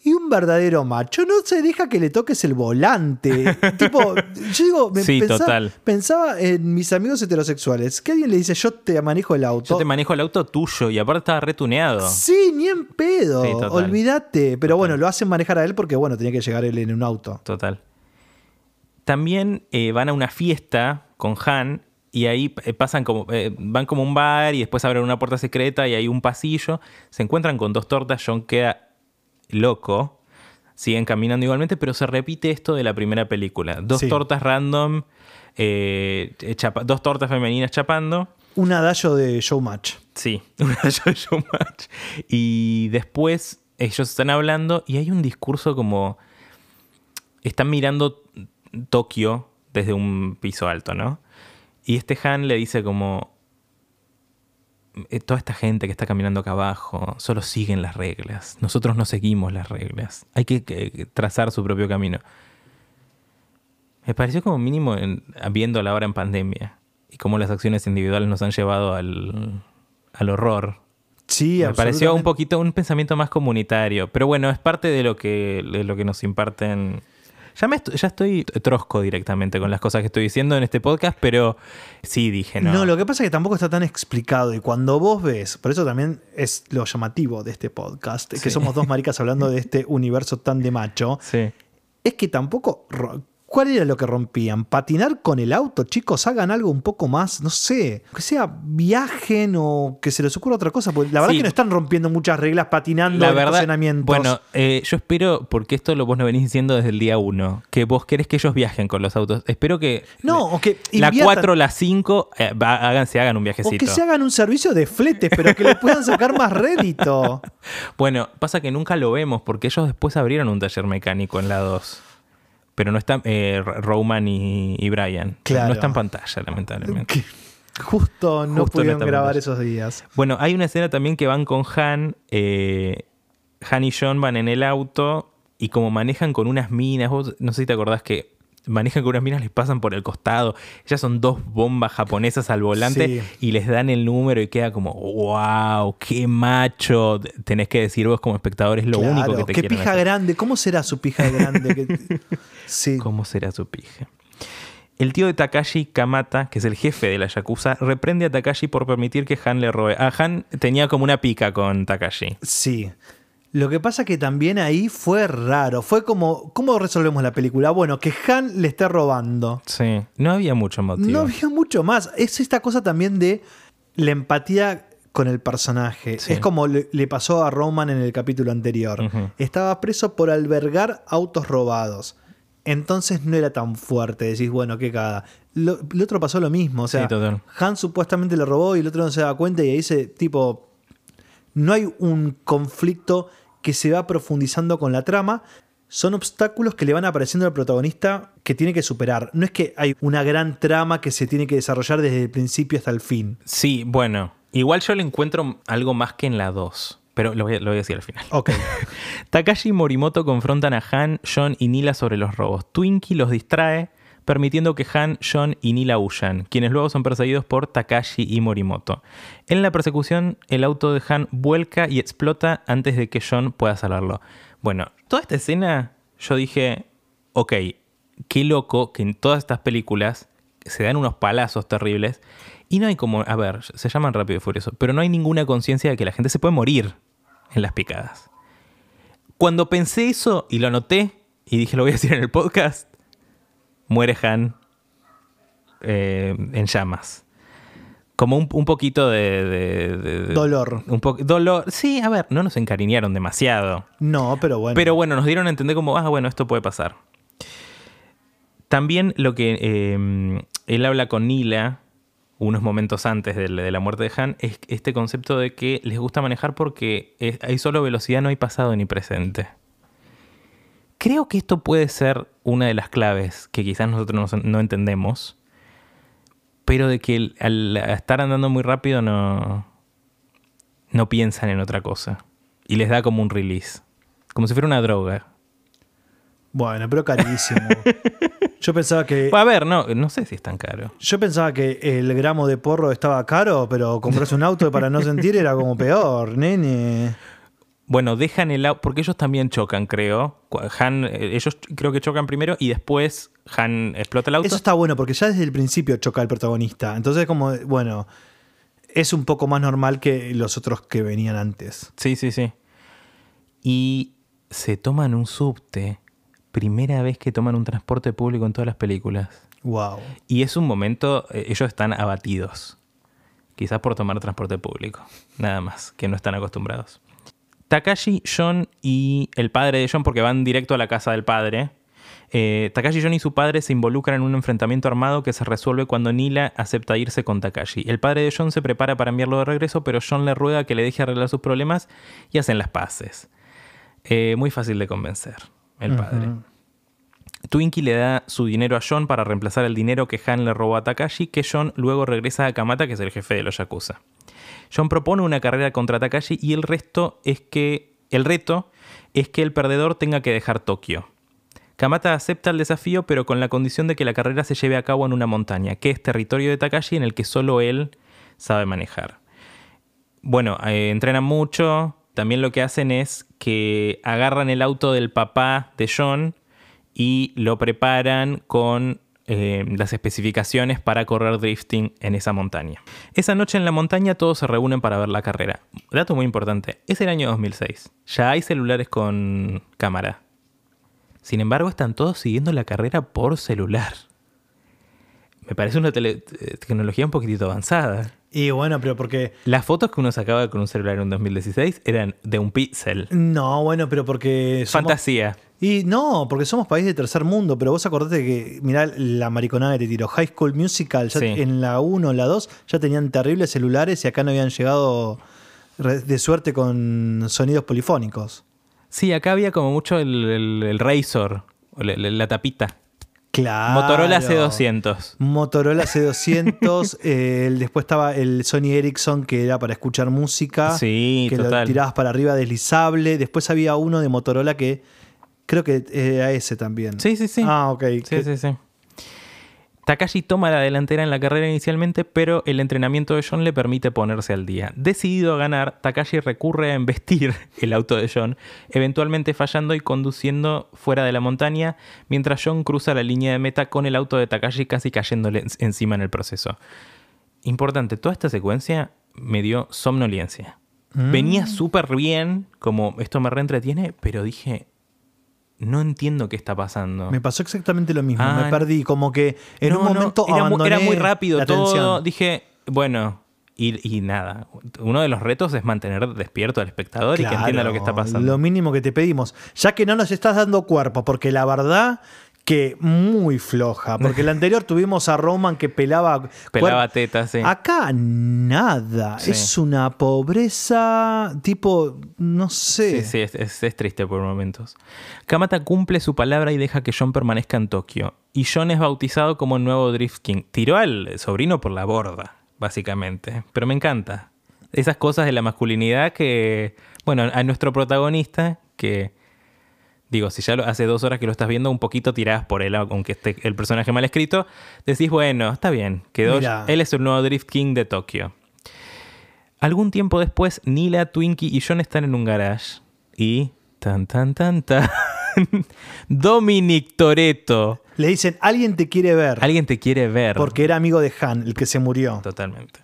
Y un verdadero macho no se deja que le toques el volante. tipo, yo digo, me Sí, pensaba, total. pensaba en mis amigos heterosexuales, que alguien le dice, yo te manejo el auto. Yo te manejo el auto tuyo y aparte estaba retuneado. Sí, ni en pedo. Sí. Olvídate. Pero bueno, lo hacen manejar a él porque, bueno, tenía que llegar él en un auto. Total. También eh, van a una fiesta con Han y ahí eh, pasan como eh, van como un bar y después abren una puerta secreta y hay un pasillo. Se encuentran con dos tortas. John queda loco. Siguen caminando igualmente, pero se repite esto de la primera película. Dos Sí. tortas random, eh, chapa- dos tortas femeninas chapando. Un adagio de Showmatch. Sí, una show showmatch. Y después ellos están hablando y hay un discurso como. Están mirando Tokio desde un piso alto, ¿no? Y este Han le dice como. "Eh, Toda esta gente que está caminando acá abajo solo siguen las reglas. Nosotros no seguimos las reglas. Hay que, que trazar su propio camino. Me pareció como mínimo en, viendo la hora en pandemia y cómo las acciones individuales nos han llevado al, al horror. Sí, Me pareció un poquito un pensamiento más comunitario, pero bueno, es parte de lo que, de lo que nos imparten. Ya, me estoy, ya estoy trosco directamente con las cosas que estoy diciendo en este podcast, pero sí dije no. No, lo que pasa es que tampoco está tan explicado. Y cuando vos ves, por eso también es lo llamativo de este podcast, que Sí. somos dos maricas hablando de este universo tan de macho, Sí. es que tampoco. ¿Cuál era lo que rompían? Patinar con el auto, chicos, hagan algo un poco más, no sé, que sea viajen o que se les ocurra otra cosa, porque la verdad Sí. que no están rompiendo muchas reglas patinando La verdad, bueno, eh, yo espero, porque esto lo vos no venís diciendo desde el día uno, que vos querés que ellos viajen con los autos. Espero que no, o que la inviertan- 4 o la 5 eh, va- hagan, se hagan un o viajecito. que se hagan un servicio de fletes, pero que le puedan sacar más rédito. Bueno, pasa que nunca lo vemos porque ellos después abrieron un taller mecánico en la 2. Pero no está eh, Roman y, y Brian. Claro. No está en pantalla, lamentablemente. Justo no Justo pudieron grabar pantalla. esos días. Bueno, hay una escena también que van con Han. eh, Han y John van en el auto y como manejan con unas minas, vos no sé si te acordás que manejan con unas minas, les pasan por el costado. Ellas son dos bombas japonesas al volante Sí. y les dan el número y queda como, wow, qué macho. Tenés que decir vos como espectador, es lo Claro, único que te Qué pija hacer. grande. ¿Cómo será su pija grande? Que- Sí. ¿Cómo será su pija? El tío de Takashi, Kamata, que es el jefe de la Yakuza, reprende a Takashi por permitir que Han le robe. Ah, Han tenía como una pica con Takashi. Sí. Lo que pasa que también ahí fue raro. Fue como, ¿cómo resolvemos la película? Bueno, que Han le esté robando. Sí, no había mucho motivo. No había mucho más. Es esta cosa también de la empatía con el personaje. Sí. Es como le, le pasó a Roman en el capítulo anterior. Estaba preso por albergar autos robados. Entonces no era tan fuerte. Decís, bueno, qué cagada. Lo- el otro pasó lo mismo. O sea, Sí. Han supuestamente le robó y el otro no se da cuenta y ahí se, tipo, no hay un conflicto que se va profundizando con la trama. Son obstáculos que le van apareciendo al protagonista que tiene que superar. No es que hay una gran trama que se tiene que desarrollar desde el principio hasta el fin. Sí, bueno, igual yo le encuentro algo más que en la 2, pero lo voy, a, lo voy a decir al final. Ok. Takashi y Morimoto confrontan a Han, John y Nila sobre los robos. Twinkie los distrae, permitiendo que Han, John y Nila huyan, quienes luego son perseguidos por Takashi y Morimoto. En la persecución, el auto de Han vuelca y explota antes de que John pueda salvarlo. Bueno, toda esta escena, yo dije, ok, qué loco que en todas estas películas se dan unos palazos terribles y no hay como, a ver, se llaman Rápido y Furioso, pero no hay ninguna conciencia de que la gente se puede morir en las picadas. Cuando pensé eso y lo anoté y dije lo voy a decir en el podcast, muere Han eh, en llamas. Como un, un poquito de, de- de- de- Dolor. Un po- dolor. Sí, a ver, no nos encariñaron demasiado. No, pero bueno. Pero bueno, nos dieron a entender como, ah, bueno, esto puede pasar. También lo que eh, él habla con Nila unos momentos antes de, la- de la muerte de Han es este concepto de que les gusta manejar porque es- hay solo velocidad, no hay pasado ni presente. Creo que esto puede ser una de las claves que quizás nosotros no, no entendemos, pero de que el- al estar andando muy rápido no, no piensan en otra cosa y les da como un release, como si fuera una droga. Bueno, pero carísimo. Yo pensaba que. A ver, no, no sé si es tan caro. Yo pensaba que el gramo de porro estaba caro, pero comprarse un auto para no sentir era como peor, nene. Bueno, dejan el auto, porque ellos también chocan, creo. Han, eh, ellos creo que chocan primero y después Han explota el auto. Eso está bueno porque ya desde el principio choca el protagonista. Entonces, como, bueno, es un poco más normal que los otros que venían antes. Sí, sí, sí. Y se toman un subte. Primera vez que toman un transporte público en todas las películas. Wow. Y es un momento, eh, ellos están abatidos. Quizás por tomar transporte público. Nada más, que no están acostumbrados. Takashi, John y el padre de John, porque van directo a la casa del padre. eh, Takashi, John y su padre se involucran en un enfrentamiento armado que se resuelve cuando Nila acepta irse con Takashi. El padre de John se prepara para enviarlo de regreso, pero John le ruega que le deje arreglar sus problemas y hacen las paces. Eh, muy fácil de convencer, el padre. Twinkie le da su dinero a John para reemplazar el dinero que Han le robó a Takashi, que John luego regresa a Kamata, que es el jefe de los Yakuza. John propone una carrera contra Takashi y el resto es que. El reto es que el perdedor tenga que dejar Tokio. Kamata acepta el desafío, pero con la condición de que la carrera se lleve a cabo en una montaña, que es territorio de Takashi en el que solo él sabe manejar. Bueno, eh, entrenan mucho. También lo que hacen es que agarran el auto del papá de John y lo preparan con eh, las especificaciones para correr drifting en esa montaña. Esa noche en la montaña todos se reúnen para ver la carrera. Dato muy importante, es el año 2006. Ya hay celulares con cámara. Sin embargo, están todos siguiendo la carrera por celular. Me parece una eh, tecnología un poquitito avanzada. Y bueno, pero porque. Las fotos que uno sacaba con un celular en 2016 eran de un píxel. No, bueno, pero porque. somos- Fantasía. Y no, porque somos país de tercer mundo, pero vos acordate que, mirá la mariconada que te tiró. High School Musical, ya Sí. en la 1 o la 2 ya tenían terribles celulares y acá no habían llegado de suerte con sonidos polifónicos. Sí, acá había como mucho el, el, el Razor, la- la tapita. Claro. Motorola C200. Motorola C200, eh, el- después estaba el Sony Ericsson que era para escuchar música, Sí, que lo tirabas para arriba deslizable, después había uno de Motorola que creo que era ese también. Sí, sí, sí. Ah, ok. Sí, que- sí, sí. Takashi toma la delantera en la carrera inicialmente, pero el entrenamiento de John le permite ponerse al día. Decidido a ganar, Takashi recurre a embestir el auto de John, eventualmente fallando y conduciendo fuera de la montaña, mientras John cruza la línea de meta con el auto de Takashi casi cayéndole en- encima en el proceso. Importante, toda esta secuencia me dio somnolencia. Mm. Venía súper bien, como esto me reentretiene, pero dije, no entiendo qué está pasando. Me pasó exactamente lo mismo. Ah, me perdí. Como que en No, un no, momento era, abandoné era muy rápido todo. atención. Dije, bueno, y, y nada. Uno de los retos es mantener despierto al espectador y que entienda lo que está pasando. Lo mínimo que te pedimos. Ya que no nos estás dando cuerpo, porque la verdad que muy floja. Porque la anterior tuvimos a Roman que pelaba. Pelaba tetas, sí. Acá nada. Sí. Es una pobreza tipo. No sé. Sí, sí, es, es- es triste por momentos. Kamata cumple su palabra y deja que John permanezca en Tokio. Y John es bautizado como el nuevo Drift King. Tiró al sobrino por la borda, básicamente. Pero me encanta. Esas cosas de la masculinidad que, bueno, a nuestro protagonista, que, digo, si ya lo- hace dos horas que lo estás viendo, un poquito tiradas por él, aunque esté el personaje mal escrito, decís, bueno, está bien, quedó, él es el nuevo Drift King de Tokio. Algún tiempo después, Nila, Twinkie y John están en un garage. Y. Tan, tan, tan, tan. Dominic Toretto. Le dicen, alguien te quiere ver. Alguien te quiere ver. Porque era amigo de Han, el que se murió. Totalmente.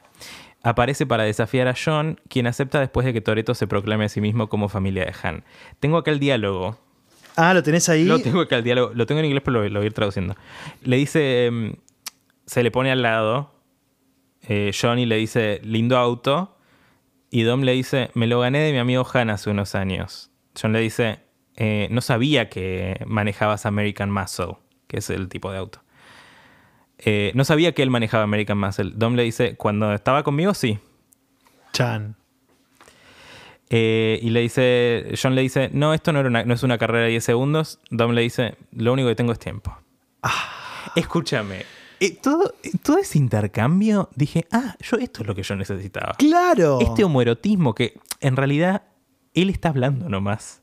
Aparece para desafiar a John, quien acepta después de que Toretto se proclame a sí mismo como familia de Han. Tengo acá el diálogo. Ah, lo tenés ahí. Lo tengo acá el diálogo. Lo tengo en inglés, pero lo, lo voy a ir traduciendo. Le dice. em, se le pone al lado. eh, Johnny le dice, lindo auto. Y Dom le dice, me lo gané de mi amigo Han hace unos años. John le dice, "Eh, no sabía que manejabas American Muscle, que es el tipo de auto. Eh, no sabía que él manejaba American Muscle. Dom le dice, cuando estaba conmigo, sí. Chan. Eh, y le dice, John le dice, no, esto no, era una- no es una carrera de 10 segundos. Dom le dice, lo único que tengo es tiempo. Escúchame, eh, todo, todo ese intercambio, dije, ah, yo esto es lo que yo necesitaba. Claro. Este homoerotismo que en realidad él está hablando nomás.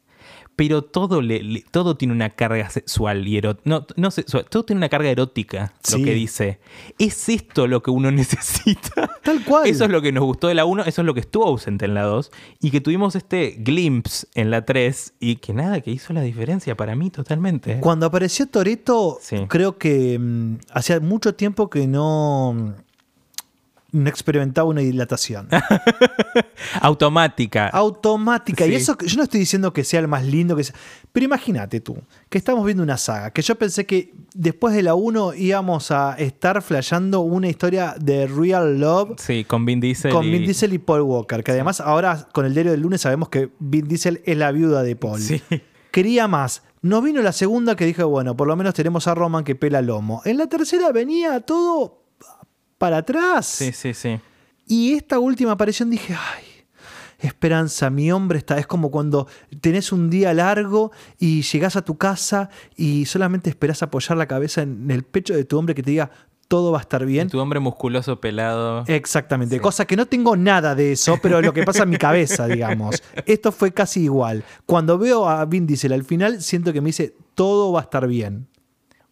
Pero todo, le, le- todo tiene una carga sexual y erótica. No, no sexual, todo tiene una carga erótica, Sí. lo que dice. ¿Es esto lo que uno necesita? Tal cual. Eso es lo que nos gustó de la 1, eso es lo que estuvo ausente en la 2. Y que tuvimos este glimpse en la 3 y que nada, que hizo la diferencia para mí totalmente. Cuando apareció Toreto, Sí. creo que mm, hacía mucho tiempo que no, no experimentaba una dilatación. Automática. Automática. Sí. Y eso, que- yo no estoy diciendo que sea el más lindo que sea. Pero imagínate tú, que estamos viendo una saga, que yo pensé que después de la 1 íbamos a estar flasheando una historia de real love sí, con Vin Diesel. con y- Vin Diesel y Paul Walker. Que además ahora con el diario del lunes sabemos que Vin Diesel es la viuda de Paul. Sí. Quería más. Nos vino la segunda que dije, bueno, por lo menos tenemos a Roman que pela lomo. En la tercera venía todo para atrás. Sí, sí, sí. Y esta última aparición dije, ay, esperanza, mi hombre está. Es como cuando tenés un día largo y llegás a tu casa y solamente esperás apoyar la cabeza en el pecho de tu hombre que te diga, todo va a estar bien. Tu hombre musculoso pelado. Exactamente, Sí. cosa que no tengo nada de eso, pero lo que pasa en mi cabeza, digamos. Esto fue casi igual. Cuando veo a Vin Diesel al final, siento que me dice, todo va a estar bien.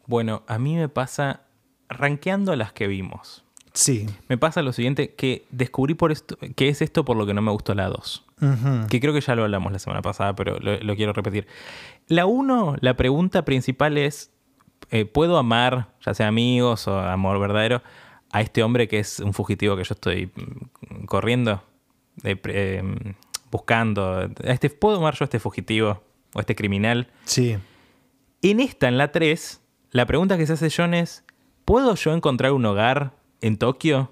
Bueno, a mí me pasa rankeando las que vimos. Sí. Me pasa lo siguiente, que descubrí por esto, que es esto por lo que no me gustó la 2. Ujú. Que creo que ya lo hablamos la semana pasada, pero lo, lo quiero repetir. La 1, la pregunta principal es, eh, ¿puedo amar, ya sea amigos o amor verdadero, a este hombre que es un fugitivo que yo estoy mm, corriendo, eh, eh, buscando? A este, ¿Puedo amar yo a este fugitivo o a este criminal? Sí. En esta, en la 3, la pregunta que se hace John es, ¿puedo yo encontrar un hogar en Tokio?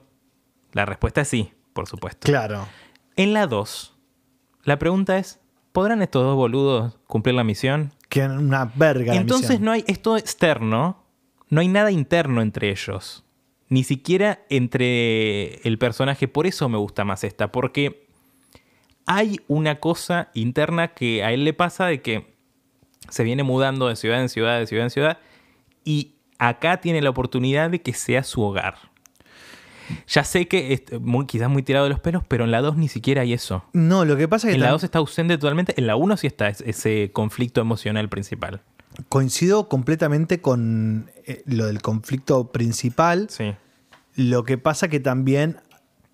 La respuesta es sí, por supuesto. Claro. En la 2, la pregunta es, ¿podrán estos dos boludos cumplir la misión? Que una verga. la Entonces misión. no hay, es todo externo, no hay nada interno entre ellos. Ni siquiera entre el personaje. Por eso me gusta más esta, porque hay una cosa interna que a él le pasa de que se viene mudando de ciudad en ciudad, de ciudad en ciudad, y acá tiene la oportunidad de que sea su hogar. Ya sé que es muy, quizás muy tirado de los pelos, pero en la 2 ni siquiera hay eso. No, lo que pasa es que En la tam- 2 está ausente totalmente, en la 1 sí está es- ese conflicto emocional principal. coincido completamente con eh, lo del conflicto principal. Sí. Lo que pasa que también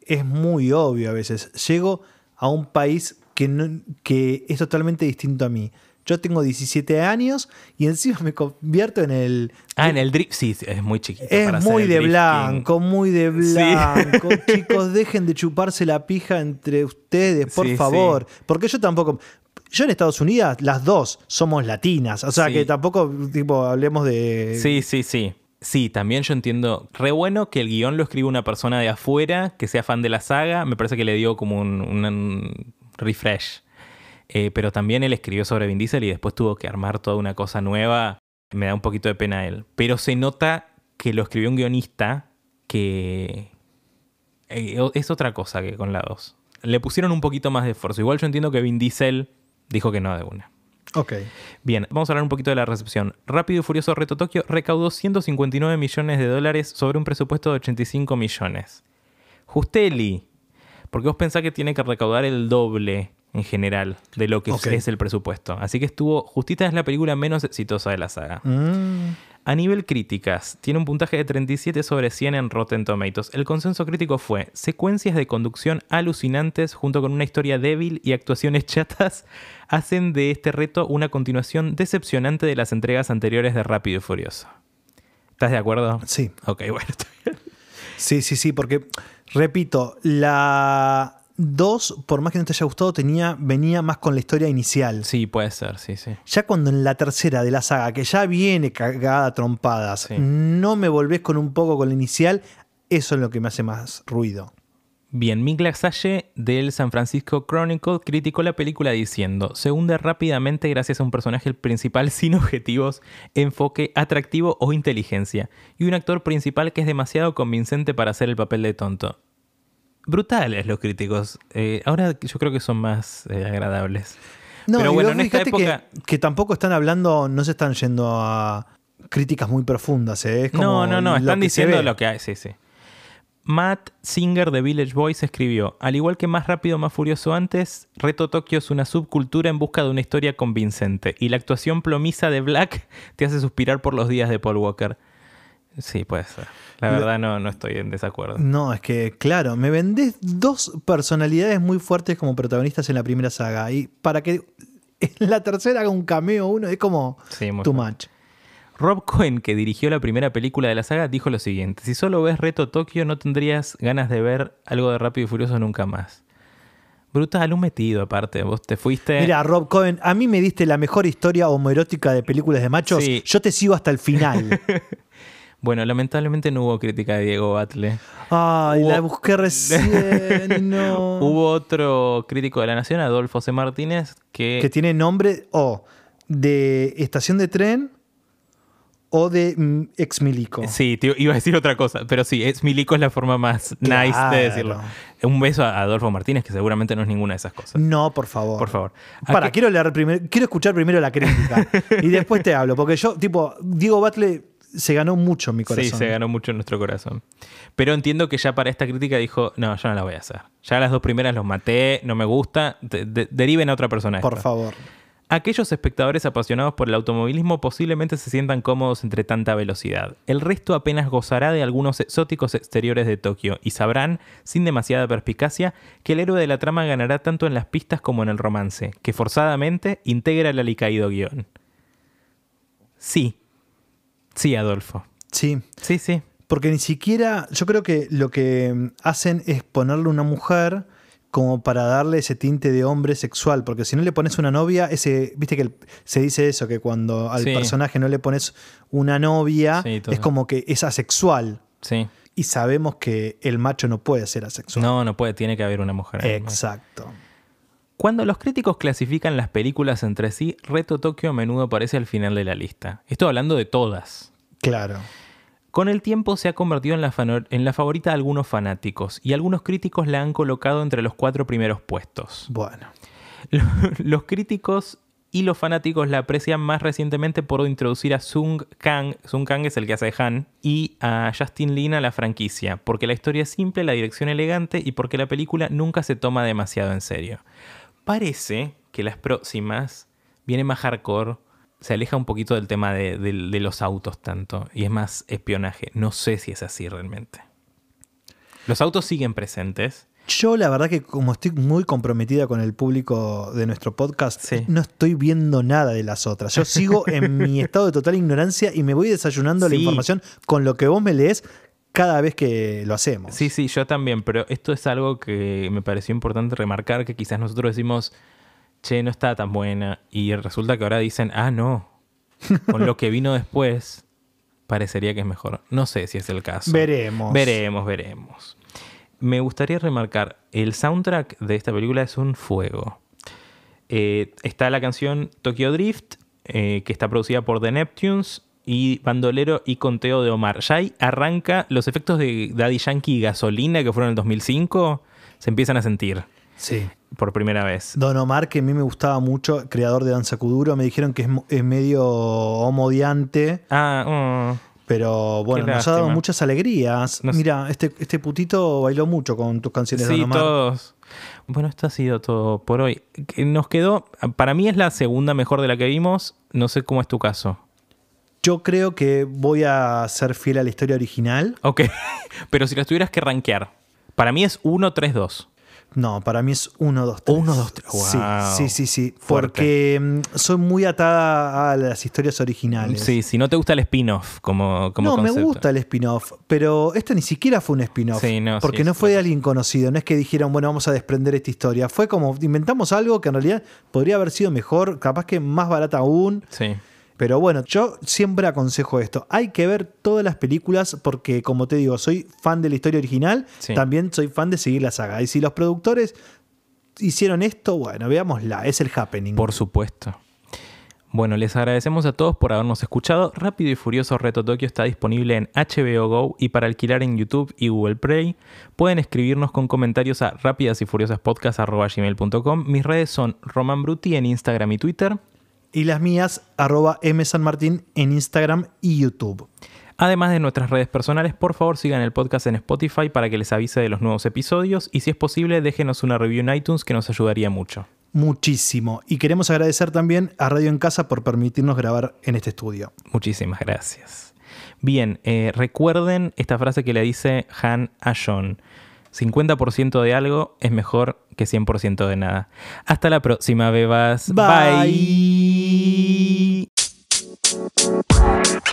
es muy obvio a veces. Llego a un país que, no- que es totalmente distinto a mí. Yo tengo 17 años y encima me convierto en el... Ah, en el drift, sí, sí, es muy chiquito. Es para muy de blanco, muy de blanco. Chicos, dejen de chuparse la pija entre ustedes, por Sí, favor. Porque yo tampoco. Yo en Estados Unidos, las dos somos latinas. O sea Sí. que tampoco, tipo, hablemos de. Sí, sí, sí. Sí, también yo entiendo. Re bueno que el guion lo escriba una persona de afuera que sea fan de la saga. Me parece que le dio como un refresh. Eh, pero también él escribió sobre Vin Diesel y después tuvo que armar toda una cosa nueva. Me da un poquito de pena él. Pero se nota que lo escribió un guionista que eh, es otra cosa que con la 2. Le pusieron un poquito más de esfuerzo. Igual yo entiendo que Vin Diesel dijo que no de una. Ok. Bien, vamos a hablar un poquito de la recepción. Rápido y Furioso Reto Tokio recaudó 159 millones de dólares sobre un presupuesto de 85 millones. Justeli, porque vos pensás que tiene que recaudar el doble en general de lo que es el presupuesto. Así que estuvo, Justita es la película menos exitosa de la saga. Mm, A nivel críticas, tiene un puntaje de 37 sobre 100 en Rotten Tomatoes. El consenso crítico fue secuencias de conducción alucinantes junto con una historia débil y actuaciones chatas hacen de este reto una continuación decepcionante de las entregas anteriores de Rápido y Furioso. ¿Estás de acuerdo? sí. Ok, bueno. está bien. Sí, sí, sí. Porque, repito, la 2, por más que no te haya gustado, tenía, venía más con la historia inicial. Sí, puede ser, sí, sí. Ya cuando en la tercera de la saga, que ya viene cagada a trompadas, Sí. no me volvés con un poco con la inicial, eso es lo que me hace más ruido. Bien, Mick Lasalle del San Francisco Chronicle criticó la película diciendo, se hunde rápidamente gracias a un personaje principal sin objetivos, enfoque, atractivo o inteligencia, y un actor principal que es demasiado convincente para hacer el papel de tonto. Brutales los críticos. Eh, ahora yo creo que son más eh, agradables. No, Pero bueno, en esta que- época... que, tampoco están hablando, no se están yendo a críticas muy profundas. ¿eh? Es como No, no, no, están diciendo lo que hay, sí, sí. Matt Singer de Village Voice escribió, al igual que Más Rápido, Más Furioso antes, Reto Tokio es una subcultura en busca de una historia convincente y la actuación plomiza de Black te hace suspirar por los días de Paul Walker. Sí, puede ser. La verdad no, no estoy en desacuerdo. No, es que, claro, me vendés dos personalidades muy fuertes como protagonistas en la primera saga. Y para que en la tercera haga un cameo uno, es como Sí, too much. Rob Cohen, que dirigió la primera película de la saga, dijo lo siguiente: Si solo ves Reto Tokio, no tendrías ganas de ver algo de Rápido y Furioso nunca más. Brutal, un metido aparte. Vos te fuiste. Mira, Rob Cohen, a mí me diste la mejor historia homoerótica de películas de machos. Sí. Yo te sigo hasta el final. Bueno, lamentablemente no hubo crítica de Diego Batle. Ay, Hubo- la busqué recién no. Hubo otro crítico de la Nación, Adolfo C. Martínez, que, que tiene nombre o de estación de tren o de mm, ex milico. Sí, te iba a decir otra cosa, pero sí, es Milico es la forma más nice de decirlo. Un beso a Adolfo Martínez, que seguramente no es ninguna de esas cosas. No, por favor. Por favor. ¿A Para, quiero leer primero, quiero escuchar primero la crítica y después te hablo, porque yo, tipo, Diego Batle se ganó mucho en mi corazón. Sí, se ganó mucho en nuestro corazón. Pero entiendo que ya para esta crítica dijo, no, yo no la voy a hacer. Ya las dos primeras los maté, no me gusta, de- de- deriven a otra persona. Por esto". favor. Aquellos espectadores apasionados por el automovilismo posiblemente se sientan cómodos entre tanta velocidad. El resto apenas gozará de algunos exóticos exteriores de Tokio y sabrán, sin demasiada perspicacia, que el héroe de la trama ganará tanto en las pistas como en el romance, que forzadamente integra el alicaído guion. Sí. Sí, Adolfo. Sí, Sí, sí. porque ni siquiera, yo creo que lo que hacen es ponerle una mujer como para darle ese tinte de hombre sexual, porque si no le pones una novia, ese, viste que el- se dice eso, que cuando al Sí. personaje no le pones una novia, Sí, es como que es asexual. Sí. Y sabemos que el macho no puede ser asexual. No, no puede, tiene que haber una mujer. Exacto. Cuando los críticos clasifican las películas entre sí, Reto Tokio a menudo aparece al final de la lista. Esto hablando de todas. Claro. Con el tiempo se ha convertido en la, fano- en la favorita de algunos fanáticos y algunos críticos la han colocado entre los cuatro primeros puestos. Bueno. Los críticos y los fanáticos la aprecian más recientemente por introducir a Sung Kang, Sung Kang es el que hace de Han, y a Justin Lin a la franquicia, porque la historia es simple, la dirección elegante y porque la película nunca se toma demasiado en serio. Parece que las próximas viene más hardcore, se aleja un poquito del tema de, de- de los autos tanto, y es más espionaje. No sé si es así realmente. Los autos siguen presentes. Yo la verdad que como estoy muy comprometida con el público de nuestro podcast, Sí. no estoy viendo nada de las otras. Yo sigo en mi estado de total ignorancia y me voy desayunando la información con lo que vos me lees cada vez que lo hacemos. Sí, sí, yo también, pero esto es algo que me pareció importante remarcar, que quizás nosotros decimos, che, no está tan buena, y resulta que ahora dicen, ah, no, con lo que vino después, parecería que es mejor. No sé si es el caso. Veremos. Veremos, veremos. Me gustaría remarcar, el soundtrack de esta película es un fuego. Eh, está la canción Tokyo Drift, eh, que está producida por The Neptunes, y Bandolero y Conteo de Omar. Ya ahí arranca los efectos de Daddy Yankee y Gasolina, que fueron en el 2005, se empiezan a sentir Sí. por primera vez. Don Omar, que a mí me gustaba mucho, creador de Danza Kuduro, me dijeron que es, medio homodiante, Ah, mm. pero bueno, Qué nos ha dado muchas alegrías. Nos- Mira, este, este putito bailó mucho con tus canciones de Sí, Don Omar. todos. Bueno, esto ha sido todo por hoy. Que Nos quedó, para mí es la segunda mejor de la que vimos. No sé cómo es tu caso. Yo creo que voy a ser fiel a la historia original. Ok, pero si las tuvieras que rankear, para mí es 1-3-2. No, para mí es 1, 2, 3. Uno, dos, tres. Sí, Wow. sí, sí, sí. Fuerte. Porque mm, soy muy atada a las historias originales. Sí, si no te gusta el spin-off como, como no, concepto. me gusta el spin-off, pero este ni siquiera fue un spin-off. Sí, no, porque sí, no fue de alguien conocido. No es que dijeron, bueno, vamos a desprender esta historia. Fue como inventamos algo que en realidad podría haber sido mejor, capaz que más barata aún. Sí. Pero bueno, yo siempre aconsejo esto. Hay que ver todas las películas porque, como te digo, soy fan de la historia original, Sí. también soy fan de seguir la saga. Y si los productores hicieron esto, bueno, veámosla, es el happening. Por supuesto. Bueno, les agradecemos a todos por habernos escuchado. Rápido y Furioso Reto Tokio está disponible en HBO Go y para alquilar en YouTube y Google Play. Pueden escribirnos con comentarios a rápidas y gmail.com. Mis redes son Roman Bruti en Instagram y Twitter. Y las mías, arroba msanmartin en Instagram y YouTube. Además de nuestras redes personales, por favor sigan el podcast en Spotify para que les avise de los nuevos episodios y si es posible déjenos una review en iTunes que nos ayudaría mucho. Muchísimo. Y queremos agradecer también a Radio en Casa por permitirnos grabar en este estudio. Muchísimas gracias. Bien, eh, recuerden esta frase que le dice Han a John. 50% de algo es mejor que 100% de nada. Hasta la próxima, bebas. Bye. Bye.